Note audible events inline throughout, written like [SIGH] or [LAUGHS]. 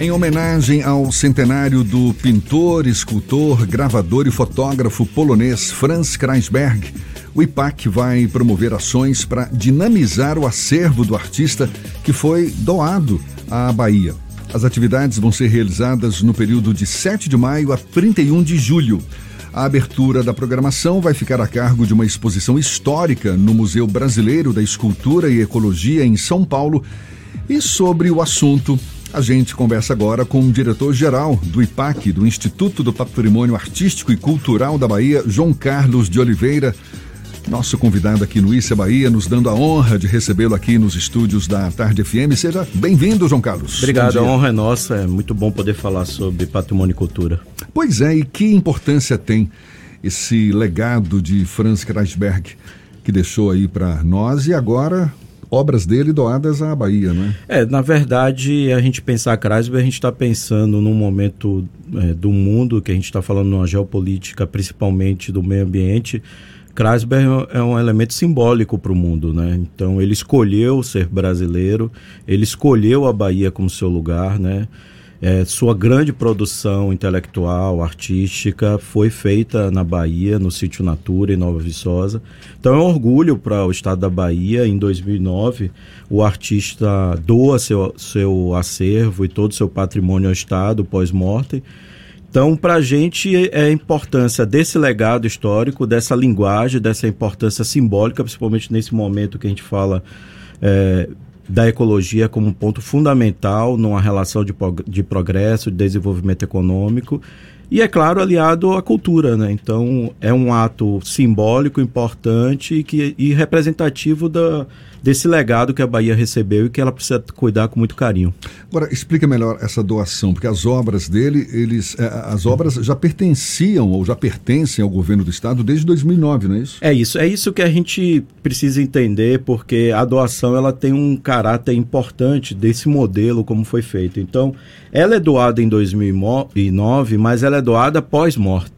Em homenagem ao centenário do pintor, escultor, gravador e fotógrafo polonês Franz Kreisberg, o IPAC vai promover ações para dinamizar o acervo do artista que foi doado à Bahia. As atividades vão ser realizadas no período de 7 de maio a 31 de julho. A abertura da programação vai ficar a cargo de uma exposição histórica no Museu Brasileiro da Escultura e Ecologia em São Paulo. E sobre o assunto, a gente conversa agora com o diretor-geral do IPAC, do Instituto do Patrimônio Artístico e Cultural da Bahia, João Carlos de Oliveira. Nosso convidado aqui no Issa Bahia, nos dando a honra de recebê-lo aqui nos estúdios da Tarde FM. Seja bem-vindo, João Carlos. Obrigado, a honra é nossa. É muito bom poder falar sobre patrimônio e cultura. Pois é, e que importância tem esse legado de Franz Kreisberg que deixou aí para nós e agora obras dele doadas à Bahia, não é? É, na verdade, a gente pensar Kreisberg, a gente está pensando num momento é, do mundo que a gente está falando numa geopolítica, principalmente do meio ambiente. Kreisberg é um elemento simbólico para o mundo, né? Então ele escolheu ser brasileiro, ele escolheu a Bahia como seu lugar, né? É, sua grande produção intelectual, artística, foi feita na Bahia, no sítio Natura, em Nova Viçosa. Então é um orgulho para o estado da Bahia. Em 2009, o artista doa seu, seu acervo e todo o seu patrimônio ao estado pós-morte. Então, para a gente é a importância desse legado histórico, dessa linguagem, dessa importância simbólica, principalmente nesse momento que a gente fala é, da ecologia como um ponto fundamental numa relação de, de progresso, de desenvolvimento econômico e, é claro, aliado à cultura. Né? Então, é um ato simbólico, importante e, que, e representativo da, desse legado que a Bahia recebeu e que ela precisa cuidar com muito carinho. Agora, explica melhor essa doação, porque as obras dele, eles, é, as obras já pertenciam ou já pertencem ao governo do estado desde 2009, não é isso? É isso, é isso que a gente precisa entender, porque a doação ela tem um caráter importante desse modelo como foi feito. Então, ela é doada em 2009, mas ela é doada pós-morte.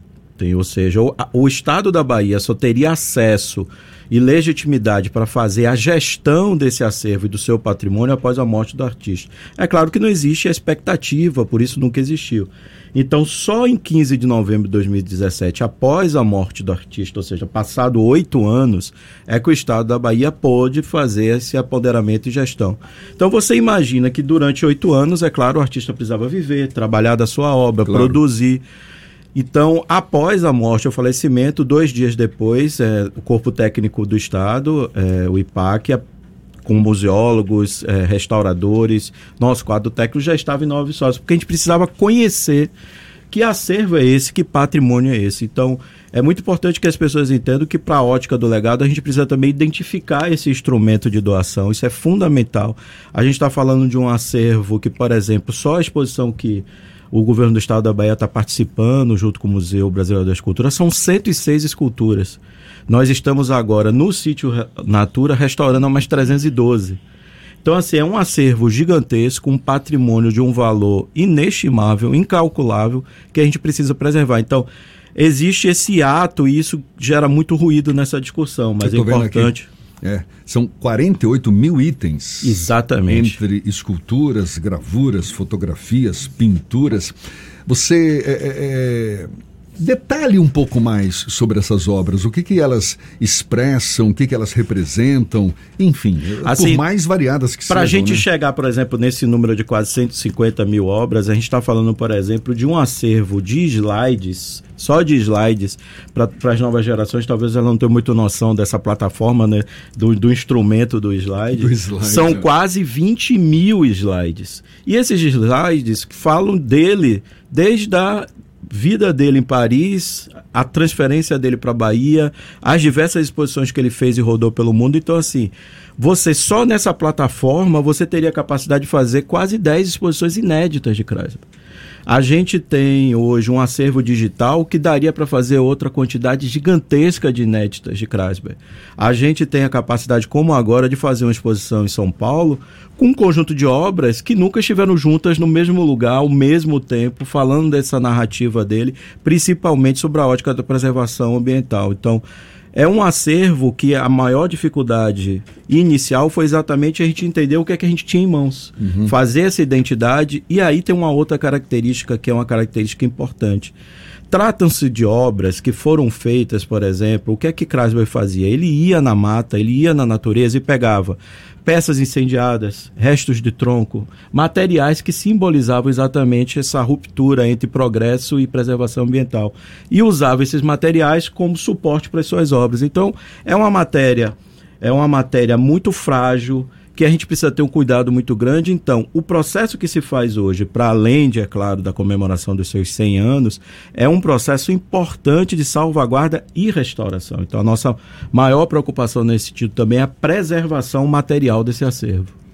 Ou seja, o, o Estado da Bahia só teria acesso e legitimidade para fazer a gestão desse acervo e do seu patrimônio após a morte do artista. É claro que não existe a expectativa, por isso nunca existiu. Então, só em 15 de novembro de 2017, após a morte do artista, ou seja, passado oito anos, é que o Estado da Bahia pôde fazer esse apoderamento e gestão. Então, você imagina que durante oito anos, é claro, o artista precisava viver, trabalhar da sua obra, claro. produzir. Então, após a morte, o falecimento, dois dias depois, é, o corpo técnico do Estado, é, o IPAC, com museólogos, é, restauradores, nosso quadro técnico já estava em Nova Viçosa, porque a gente precisava conhecer que acervo é esse, que patrimônio é esse. Então, é muito importante que as pessoas entendam que, para a ótica do legado, a gente precisa também identificar esse instrumento de doação. Isso é fundamental. A gente está falando de um acervo que, por exemplo, só a exposição que o governo do estado da Bahia está participando, junto com o Museu Brasileiro da Escultura, são 106 esculturas. Nós estamos agora no sítio Natura restaurando umas 312. Então, assim, é um acervo gigantesco, um patrimônio de um valor inestimável, incalculável, que a gente precisa preservar. Então, existe esse ato e isso gera muito ruído nessa discussão, mas é importante. É, são 48 mil itens. Exatamente. Entre esculturas, gravuras, fotografias, pinturas. Você é, é, é Detalhe um pouco mais sobre essas obras, o que, que elas expressam, o que, que elas representam, enfim, assim, por mais variadas que sejam. Para a gente né? chegar, por exemplo, nesse número de quase 150 mil obras, a gente está falando, por exemplo, de um acervo de slides, só de slides, para as novas gerações, talvez elas não tenham muito noção dessa plataforma, né, do, do instrumento do slide. Do slide São é. quase 20 mil slides. E esses slides falam dele desde a vida dele em Paris, a transferência dele para Bahia, as diversas exposições que ele fez e rodou pelo mundo. Então, assim, você só nessa plataforma você teria a capacidade de fazer quase 10 exposições inéditas de Kreisberg. A gente tem hoje um acervo digital que daria para fazer outra quantidade gigantesca de inéditas de Kreisberg. A gente tem a capacidade, como agora, de fazer uma exposição em São Paulo com um conjunto de obras que nunca estiveram juntas no mesmo lugar, ao mesmo tempo, falando dessa narrativa dele, principalmente sobre a ótica da preservação ambiental. Então, é um acervo que a maior dificuldade inicial foi exatamente a gente entender o que é que a gente tinha em mãos, uhum. fazer essa identidade e aí tem uma outra característica que é uma característica importante. Tratam-se de obras que foram feitas, por exemplo, o que é que Krasberg fazia? Ele ia na mata, ele ia na natureza e pegava peças incendiadas, restos de tronco, materiais que simbolizavam exatamente essa ruptura entre progresso e preservação ambiental. E usava esses materiais como suporte para as suas obras. Então, é uma matéria, é uma matéria muito frágil, que a gente precisa ter um cuidado muito grande. Então, o processo que se faz hoje, para além de, é claro, da comemoração dos seus 100 anos, é um processo importante de salvaguarda e restauração. Então, a nossa maior preocupação nesse sentido também é a preservação material desse acervo.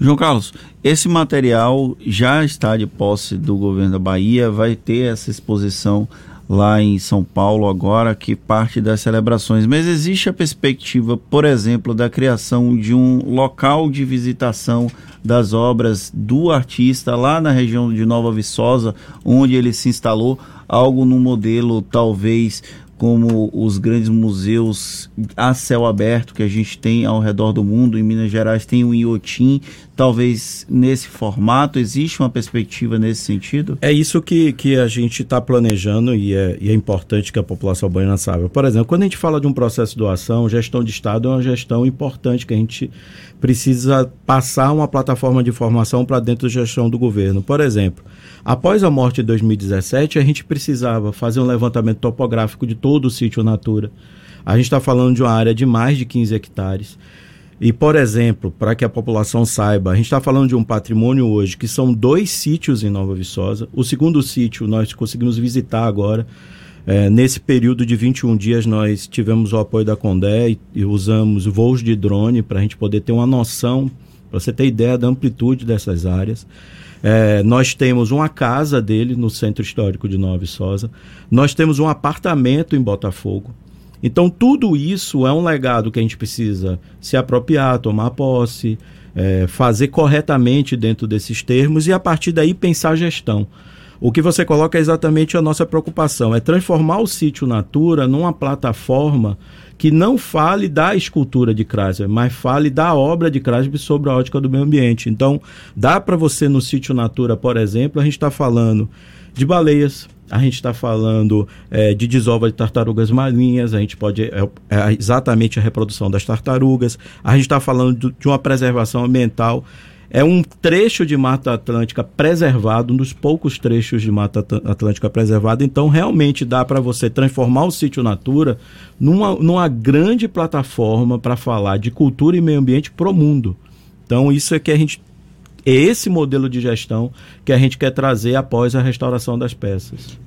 João Carlos, esse material já está de posse do governo da Bahia, vai ter essa exposição lá em São Paulo agora, que parte das celebrações. Mas existe a perspectiva, por exemplo, da criação de um local de visitação das obras do artista lá na região de Nova Viçosa, onde ele se instalou, algo no modelo talvez como os grandes museus a céu aberto que a gente tem ao redor do mundo. Em Minas Gerais tem o Iotim, talvez nesse formato. Existe uma perspectiva nesse sentido? É isso que, que a gente está planejando e é, e é importante que a população baiana saiba. Por exemplo, quando a gente fala de um processo de doação, gestão de Estado é uma gestão importante que a gente precisa passar uma plataforma de informação para dentro da gestão do governo. Por exemplo, após a morte de 2017, a gente precisava fazer um levantamento topográfico de todo o sítio Natura. A gente está falando de uma área de mais de 15 hectares. E, por exemplo, para que a população saiba, a gente está falando de um patrimônio hoje que são dois sítios em Nova Viçosa. O segundo sítio nós conseguimos visitar agora. É, nesse período de 21 dias, nós tivemos o apoio da Condé e, e usamos voos de drone para a gente poder ter uma noção, para você ter ideia da amplitude dessas áreas. É, nós temos uma casa dele no Centro Histórico de Nova Viçosa. Nós temos um apartamento em Botafogo. Então, tudo isso é um legado que a gente precisa se apropriar, tomar posse, é, fazer corretamente dentro desses termos e, a partir daí, pensar a gestão. O que você coloca é exatamente a nossa preocupação, é transformar o sítio Natura numa plataforma que não fale da escultura de Krasner, mas fale da obra de Krasner sobre a ótica do meio ambiente. Então, dá para você no sítio Natura, por exemplo, a gente está falando de baleias, a gente está falando é, de desova de tartarugas marinhas, a gente pode. É, é exatamente a reprodução das tartarugas, a gente está falando de uma preservação ambiental. É um trecho de Mata Atlântica preservado, um dos poucos trechos de Mata Atlântica preservado. Então, realmente dá para você transformar o sítio Natura numa, numa grande plataforma para falar de cultura e meio ambiente para o mundo. Então, isso é que a gente é esse modelo de gestão que a gente quer trazer após a restauração das peças.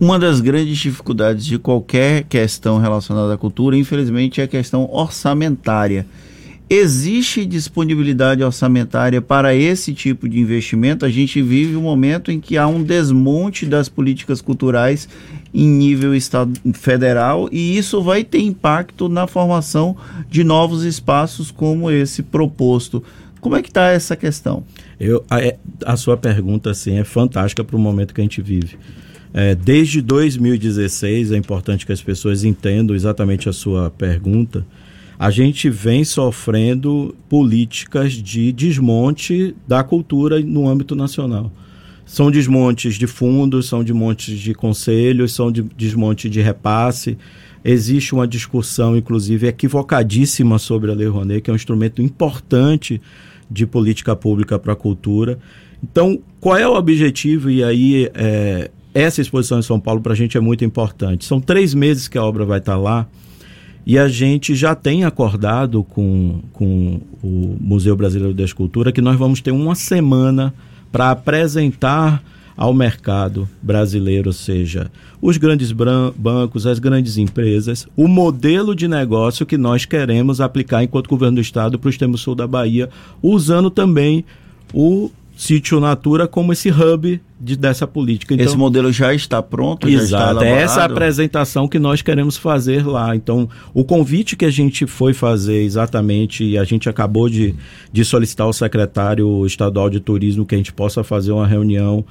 Uma das grandes dificuldades de qualquer questão relacionada à cultura, infelizmente, é a questão orçamentária. Existe disponibilidade orçamentária para esse tipo de investimento? A gente vive um momento em que há um desmonte das políticas culturais em nível estado, federal e isso vai ter impacto na formação de novos espaços como esse proposto. Como é que está essa questão? Eu, a, é, a, sua pergunta assim, é fantástica para o momento que a gente vive. É, desde 2016, é importante que as pessoas entendam exatamente a sua pergunta. A gente vem sofrendo políticas de desmonte da cultura no âmbito nacional. São desmontes de fundos, são desmontes de conselhos, são de desmonte de repasse. Existe uma discussão, inclusive, equivocadíssima sobre a Lei Rouanet, que é um instrumento importante de política pública para a cultura. Então, qual é o objetivo? E aí, é, essa exposição em São Paulo para a gente é muito importante. São três meses que a obra vai estar tá lá e a gente já tem acordado com, com o Museu Brasileiro da Escultura que nós vamos ter uma semana para apresentar ao mercado brasileiro, ou seja, os grandes bancos, as grandes empresas, o modelo de negócio que nós queremos aplicar enquanto governo do estado para o extremo sul da Bahia, usando também o sítio Natura como esse hub de, dessa política. Então, Esse modelo já está pronto? Exato, já é essa apresentação que nós queremos fazer lá. Então, o convite que a gente foi fazer exatamente, e a gente acabou de, de solicitar ao secretário estadual de turismo que a gente possa fazer uma reunião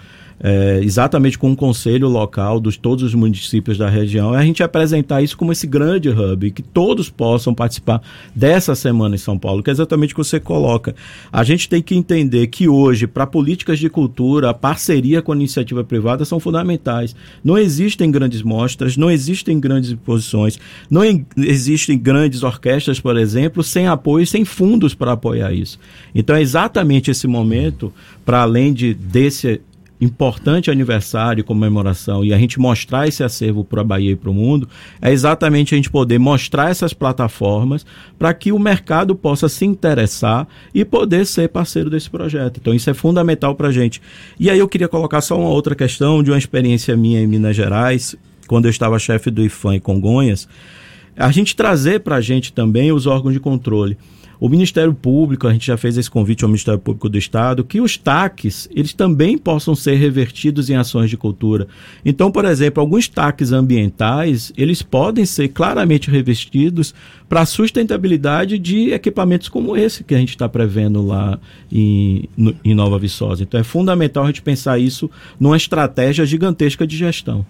é, exatamente com o conselho local dos todos os municípios da região, é a gente apresentar isso como esse grande hub, que todos possam participar dessa semana em São Paulo, que é exatamente o que você coloca. A gente tem que entender que hoje, para políticas de cultura, a parceria com a iniciativa privada são fundamentais. Não existem grandes mostras, não existem grandes exposições, não existem grandes orquestras, por exemplo, sem apoio, sem fundos para apoiar isso. Então é exatamente esse momento, para além de desse importante aniversário, comemoração, e a gente mostrar esse acervo para a Bahia e para o mundo, é exatamente a gente poder mostrar essas plataformas para que o mercado possa se interessar e poder ser parceiro desse projeto. Então, isso é fundamental para a gente. E aí eu queria colocar só uma outra questão de uma experiência minha em Minas Gerais, quando eu estava chefe do IFAM em Congonhas, a gente trazer para a gente também os órgãos de controle. O Ministério Público, a gente já fez esse convite ao Ministério Público do Estado, que os TACs, eles também possam ser revertidos em ações de cultura. Então, por exemplo, alguns TACs ambientais, eles podem ser claramente revestidos para a sustentabilidade de equipamentos como esse que a gente está prevendo lá em, no, em Nova Viçosa. Então, é fundamental a gente pensar isso numa estratégia gigantesca de gestão.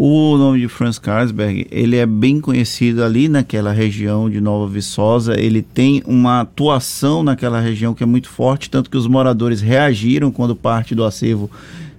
O nome de Franz Carlsberg, ele é bem conhecido ali naquela região de Nova Viçosa, ele tem uma atuação naquela região que é muito forte, tanto que os moradores reagiram quando parte do acervo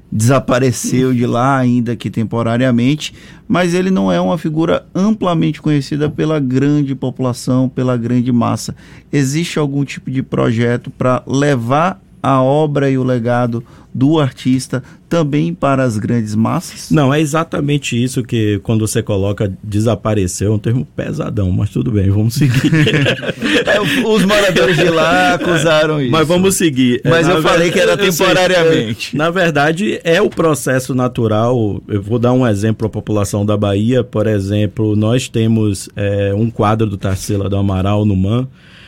desapareceu de lá, ainda que temporariamente, mas ele não é uma figura amplamente conhecida pela grande população, pela grande massa. Existe algum tipo de projeto para levar a obra e o legado do artista também para as grandes massas? Não, é exatamente isso que quando você coloca desapareceu, é um termo pesadão, mas tudo bem, vamos seguir. [LAUGHS] é, os moradores de lá acusaram isso. Mas vamos seguir. Mas é, eu falei que era [LAUGHS] temporariamente. Sei, é, na verdade, é o processo natural. Eu vou dar um exemplo à população da Bahia. Por exemplo, nós temos é, um quadro do Tarsila do Amaral no MAN.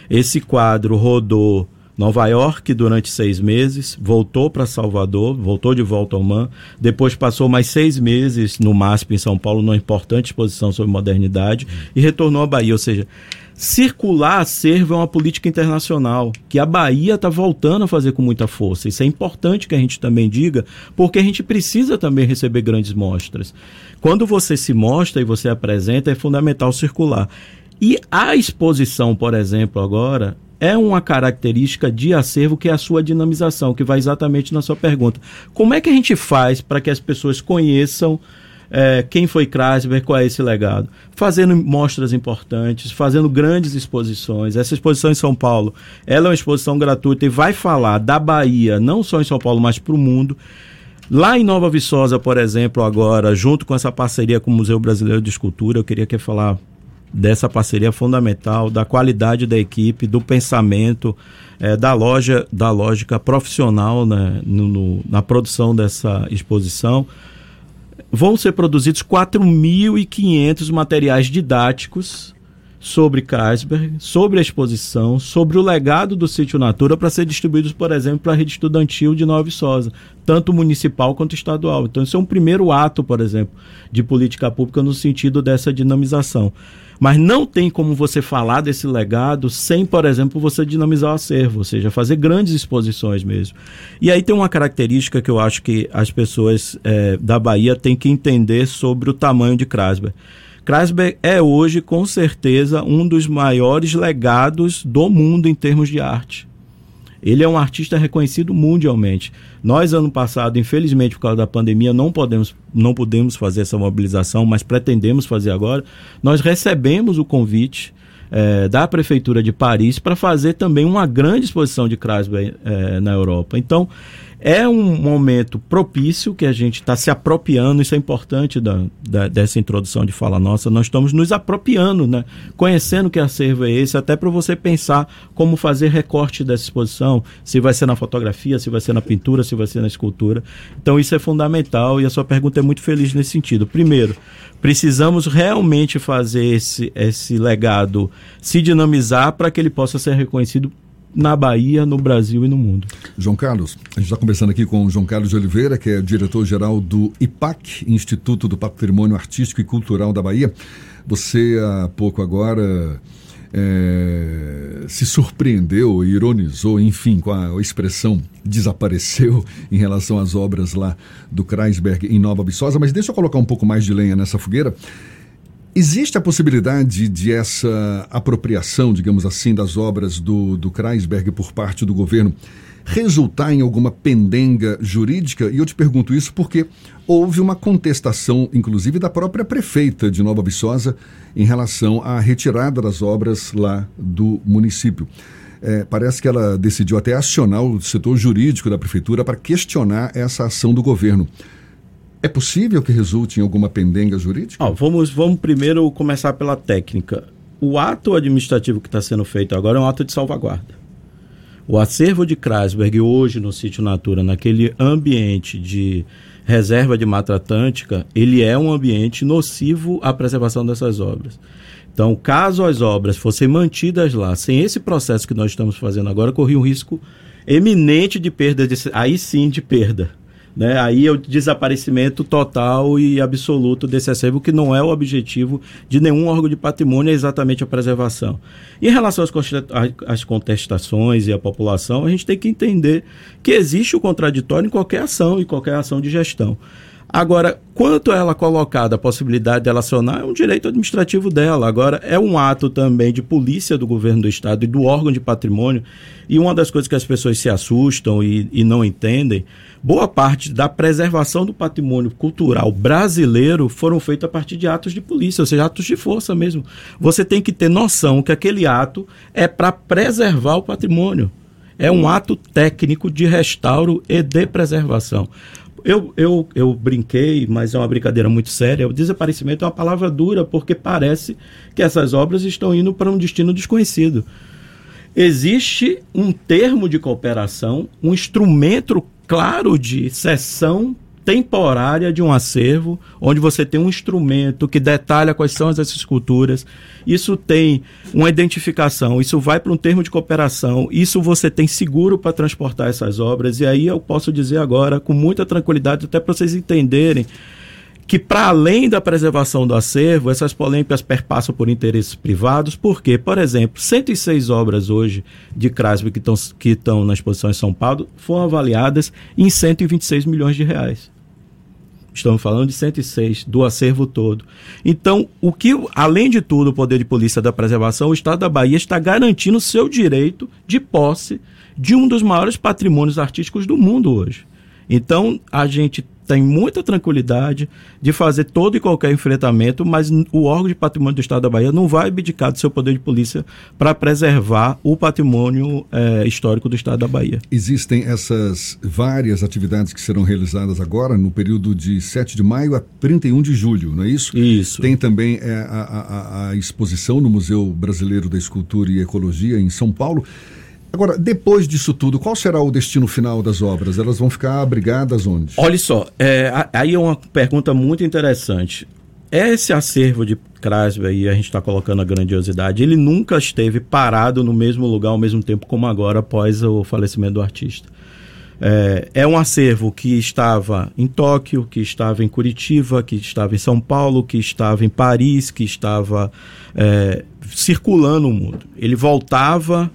Esse quadro rodou Nova York durante seis meses, voltou para Salvador, voltou de volta ao MAN, depois passou mais seis meses no MASP em São Paulo, numa importante exposição sobre modernidade, e retornou à Bahia. Ou seja, circular acervo é uma política internacional que a Bahia está voltando a fazer com muita força. Isso é importante que a gente também diga, porque a gente precisa também receber grandes mostras. Quando você se mostra e você apresenta, é fundamental circular. E a exposição, por exemplo, agora, é uma característica de acervo que é a sua dinamização, que vai exatamente na sua pergunta. Como é que a gente faz para que as pessoas conheçam é, quem foi Kreisberg, qual é esse legado? Fazendo mostras importantes, fazendo grandes exposições. Essa exposição em São Paulo, ela é uma exposição gratuita e vai falar da Bahia, não só em São Paulo, mas para o mundo. Lá em Nova Viçosa, por exemplo, agora, junto com essa parceria com o Museu Brasileiro de Escultura, eu queria que falar dessa parceria fundamental, da qualidade da equipe, do pensamento, é, da loja, da lógica profissional né, no, no, na produção dessa exposição. Vão ser produzidos 4.500 materiais didáticos sobre Carlsberg, sobre a exposição, sobre o legado do sítio Natura para ser distribuídos, por exemplo, para a rede estudantil de Nova Viçosa, tanto municipal quanto estadual. Então, isso é um primeiro ato, por exemplo, de política pública no sentido dessa dinamização. Mas não tem como você falar desse legado sem, por exemplo, você dinamizar o acervo, ou seja, fazer grandes exposições mesmo. E aí tem uma característica que eu acho que as pessoas é, da Bahia têm que entender sobre o tamanho de Krasberg. Krasberg é hoje, com certeza, um dos maiores legados do mundo em termos de arte. Ele é um artista reconhecido mundialmente. Nós, ano passado, infelizmente, por causa da pandemia, não podemos, não podemos fazer essa mobilização, mas pretendemos fazer agora. Nós recebemos o convite é, da Prefeitura de Paris para fazer também uma grande exposição de Kreisberg é, na Europa. Então, é um momento propício que a gente está se apropriando, isso é importante da, da, dessa introdução de fala nossa, nós estamos nos apropriando, né? conhecendo que acervo é esse, até para você pensar como fazer recorte dessa exposição, se vai ser na fotografia, se vai ser na pintura, se vai ser na escultura. Então isso é fundamental e a sua pergunta é muito feliz nesse sentido. Primeiro, precisamos realmente fazer esse, esse legado se dinamizar para que ele possa ser reconhecido na Bahia, no Brasil e no mundo. João Carlos, a gente está conversando aqui com o João Carlos de Oliveira, que é diretor-geral do IPAC, Instituto do Patrimônio Artístico e Cultural da Bahia. Você há pouco agora é, se surpreendeu, ironizou, enfim, com a expressão desapareceu em relação às obras lá do Kreisberg em Nova Viçosa, mas deixa eu colocar um pouco mais de lenha nessa fogueira. Existe a possibilidade de essa apropriação, digamos assim, das obras do, do Kreisberg por parte do governo resultar em alguma pendenga jurídica? E eu te pergunto isso porque houve uma contestação, inclusive, da própria prefeita de Nova Viçosa em relação à retirada das obras lá do município. É, parece que ela decidiu até acionar o setor jurídico da prefeitura para questionar essa ação do governo. É possível que resulte em alguma pendenga jurídica? Vamos, vamos primeiro começar pela técnica. O ato administrativo que está sendo feito agora é um ato de salvaguarda. O acervo de Kreisberg hoje no sítio Natura, naquele ambiente de reserva de Mata Atlântica, ele é um ambiente nocivo à preservação dessas obras. Então, caso as obras fossem mantidas lá, sem esse processo que nós estamos fazendo agora, corria um risco eminente de perda, de, aí sim de perda né? Aí é o desaparecimento total e absoluto desse acervo, que não é o objetivo de nenhum órgão de patrimônio, é exatamente a preservação. Em relação às contestações e à população, a gente tem que entender que existe o contraditório em qualquer ação e qualquer ação de gestão. Agora, quanto ela colocada a possibilidade de ela acionar, é um direito administrativo dela. Agora, é um ato também de polícia do governo do Estado e do órgão de patrimônio. E uma das coisas que as pessoas se assustam e, e não entendem, boa parte da preservação do patrimônio cultural brasileiro foram feitos a partir de atos de polícia, ou seja, atos de força mesmo. Você tem que ter noção que aquele ato é para preservar o patrimônio. É um ato técnico de restauro e de preservação. Eu, eu, eu brinquei, mas é uma brincadeira muito séria. O desaparecimento é uma palavra dura, porque parece que essas obras estão indo para um destino desconhecido. Existe um termo de cooperação, um instrumento claro de cessão temporária de um acervo, onde você tem um instrumento que detalha quais são essas esculturas. Isso tem uma identificação, isso vai para um termo de cooperação, isso você tem seguro para transportar essas obras. E aí eu posso dizer agora, com muita tranquilidade, até para vocês entenderem que para além da preservação do acervo, essas polêmicas perpassam por interesses privados, porque, por exemplo, 106 obras hoje de Crasby que estão que na exposição em São Paulo foram avaliadas em 126 milhões de reais. Estamos falando de 106 do acervo todo. Então, o que, além de tudo, o poder de polícia da preservação, o Estado da Bahia está garantindo o seu direito de posse de um dos maiores patrimônios artísticos do mundo hoje. Então, a gente tem muita tranquilidade de fazer todo e qualquer enfrentamento, mas o órgão de patrimônio do Estado da Bahia não vai abdicar do seu poder de polícia para preservar o patrimônio é, histórico do Estado da Bahia. Existem essas várias atividades que serão realizadas agora, no período de 7 de maio a 31 de julho, não é isso? Isso. Tem também é, a, a, a exposição no Museu Brasileiro da Escultura e Ecologia, em São Paulo. Agora, depois disso tudo, qual será o destino final das obras? Elas vão ficar abrigadas onde? Olha só, é, aí é uma pergunta muito interessante. Esse acervo de Krasberg, e a gente está colocando a grandiosidade, ele nunca esteve parado no mesmo lugar ao mesmo tempo como agora, após o falecimento do artista. É, é, um acervo que estava em Tóquio, que estava em Curitiba, que estava em São Paulo, que estava em Paris, que estava é, circulando o mundo. Ele voltava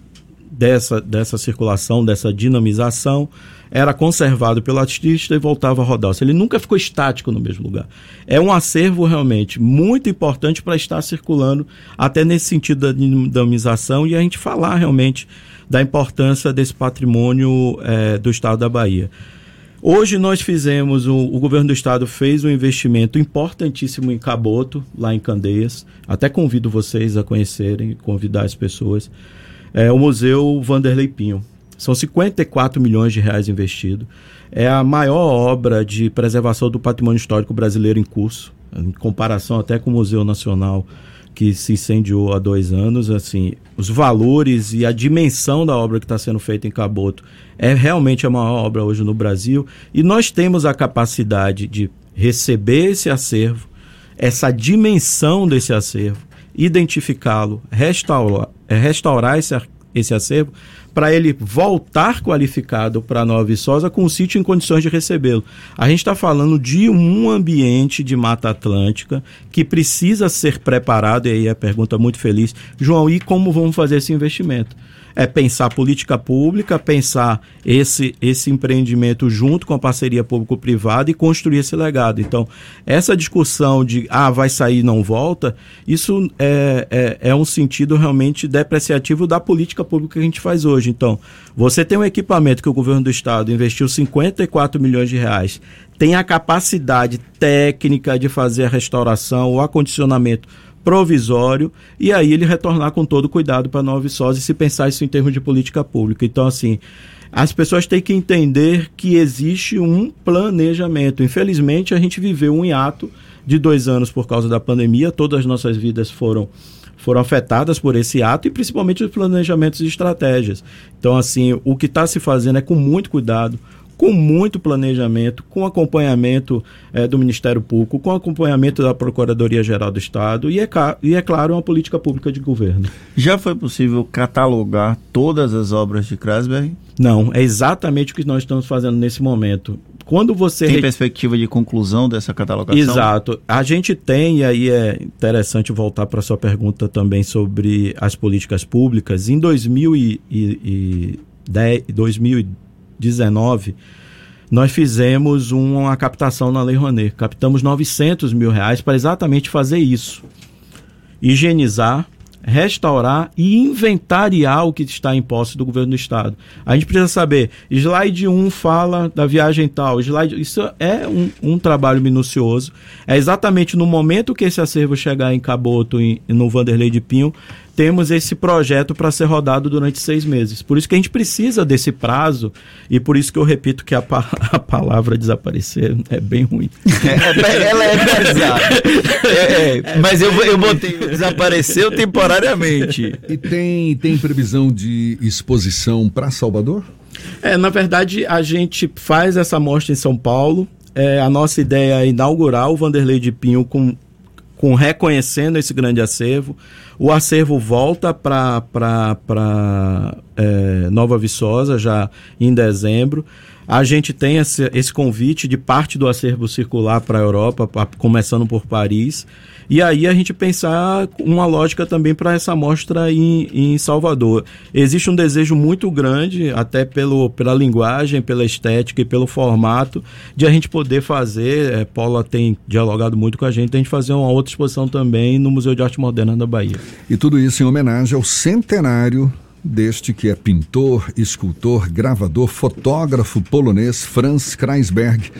dessa, dessa circulação, dessa dinamização, era conservado pelo artista e voltava a rodar. Ele nunca ficou estático no mesmo lugar. É um acervo realmente muito importante para estar circulando, até nesse sentido da dinamização, e a gente falar realmente da importância desse patrimônio é, do estado da Bahia. Hoje nós fizemos, o, o, governo do estado fez um investimento importantíssimo em Caboto, lá em Candeias. Até convido vocês a conhecerem, convidar as pessoas é o Museu Vanderlei Pinho. São 54 milhões de reais investidos. É a maior obra de preservação do patrimônio histórico brasileiro em curso, em comparação até com o Museu Nacional que se incendiou há dois anos. Assim, os valores e a dimensão da obra que está sendo feita em Caboto é realmente a maior obra hoje no Brasil. E nós temos a capacidade de receber esse acervo, essa dimensão desse acervo, identificá-lo, restaurar, é, restaurar esse, esse acervo para ele voltar qualificado para Nova Viçosa com o sítio em condições de recebê-lo. A gente está falando de um ambiente de Mata Atlântica que precisa ser preparado, e aí a pergunta muito feliz, João, e como vamos fazer esse investimento? é pensar política pública, pensar esse, esse empreendimento junto com a parceria público-privada e construir esse legado. Então, essa discussão de ah, vai sair não volta, isso é, é, é um sentido realmente depreciativo da política pública que a gente faz hoje. Então, você tem um equipamento que o governo do estado investiu 54 milhões de reais, tem a capacidade técnica de fazer a restauração, o acondicionamento provisório e aí ele retornar com todo cuidado para Nova Viçosa e se pensar isso em termos de política pública. Então, assim, as pessoas têm que entender que existe um planejamento. Infelizmente, a gente viveu um hiato de dois anos por causa da pandemia, todas as nossas vidas foram foram afetadas por esse ato e principalmente os planejamentos e estratégias. Então, assim, o que está se fazendo é com muito cuidado, com muito planejamento, com acompanhamento é, do Ministério Público, com acompanhamento da Procuradoria-Geral do Estado e é, e, é claro, uma política pública de governo. Já foi possível catalogar todas as obras de Krasberg? Não, é exatamente o que nós estamos fazendo nesse momento. Quando você tem perspectiva de conclusão dessa catalogação? Exato. A gente tem, e aí é interessante voltar para a sua pergunta também sobre as políticas públicas. Em 2010, 2010 2019, nós fizemos uma captação na Lei Rouanet. Captamos 900 mil reais para exatamente fazer isso. Higienizar, restaurar e inventariar o que está em posse do governo do estado. A gente precisa saber, slide 1 fala da viagem tal, slide, isso é um, um trabalho minucioso. É exatamente no momento que esse acervo chegar em Caboto, em, no Vanderlei de Pinho, temos esse projeto para ser rodado durante seis meses. Por isso que a gente precisa desse prazo e por isso que eu repito que a, pa [LAUGHS] a palavra desaparecer é bem ruim. É, ela é pesada. É, é, mas eu, eu botei desapareceu temporariamente. E tem, tem previsão de exposição para Salvador? É, na verdade, a gente faz essa mostra em São Paulo. É, a nossa ideia é inaugurar o Vanderlei de Pinho com com reconhecendo esse grande acervo. O acervo volta para é, Nova Viçosa já em dezembro. A gente tem esse, esse convite de parte do acervo circular para a Europa, pra, começando por Paris. E aí a gente pensar uma lógica também para essa mostra em, em Salvador. Existe um desejo muito grande, até pelo, pela linguagem, pela estética e pelo formato, de a gente poder fazer. É, Paula tem dialogado muito com a gente, a gente fazer uma outra exposição também no Museu de Arte Moderna da Bahia. E tudo isso em homenagem ao centenário deste que é pintor, escultor, gravador, fotógrafo polonês Franz Kreisberg.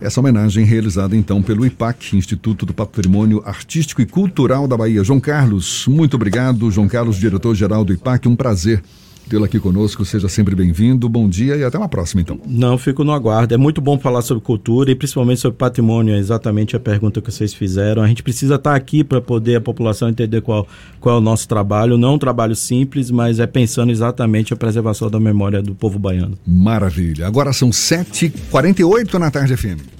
Essa homenagem realizada então pelo IPAC, Instituto do Patrimônio Artístico e Cultural da Bahia. João Carlos, muito obrigado. João Carlos, diretor-geral do IPAC, um prazer tê-lo aqui conosco. Seja sempre bem-vindo. Bom dia e até uma próxima, então. Não, fico no aguardo. É muito bom falar sobre cultura e principalmente sobre patrimônio. É exatamente a pergunta que vocês fizeram. A gente precisa estar aqui para poder a população entender qual, qual é o nosso trabalho. Não é um trabalho simples, mas é pensando exatamente a preservação da memória do povo baiano. Maravilha. Agora são 7h48 na tarde FM.